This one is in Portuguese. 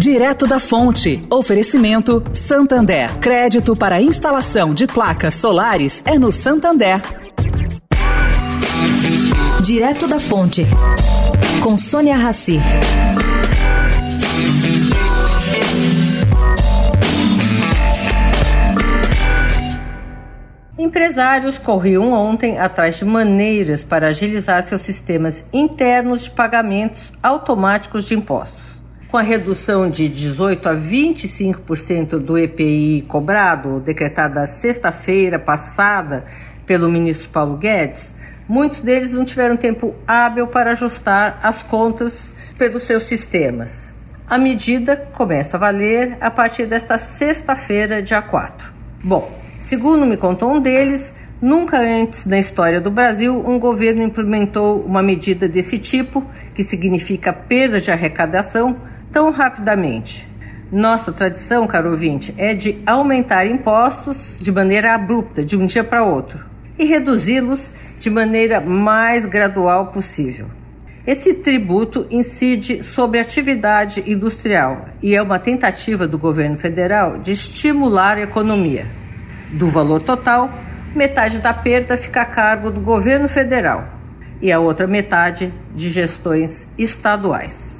Direto da Fonte. Oferecimento Santander. Crédito para instalação de placas solares é no Santander. Direto da Fonte. Com Sônia Rassi. Empresários corriam ontem atrás de maneiras para agilizar seus sistemas internos de pagamentos automáticos de impostos. Com a redução de 18% a 25% do EPI cobrado, decretada sexta-feira passada pelo ministro Paulo Guedes, muitos deles não tiveram tempo hábil para ajustar as contas pelos seus sistemas. A medida começa a valer a partir desta sexta-feira, dia 4. Bom, Segundo me contou um deles, nunca antes na história do Brasil um governo implementou uma medida desse tipo, que significa perda de arrecadação, tão rapidamente. Nossa tradição, caro ouvinte, é de aumentar impostos de maneira abrupta, de um dia para outro, e reduzi-los de maneira mais gradual possível. Esse tributo incide sobre a atividade industrial e é uma tentativa do governo federal de estimular a economia. Do valor total, metade da perda fica a cargo do governo federal e a outra metade de gestões estaduais.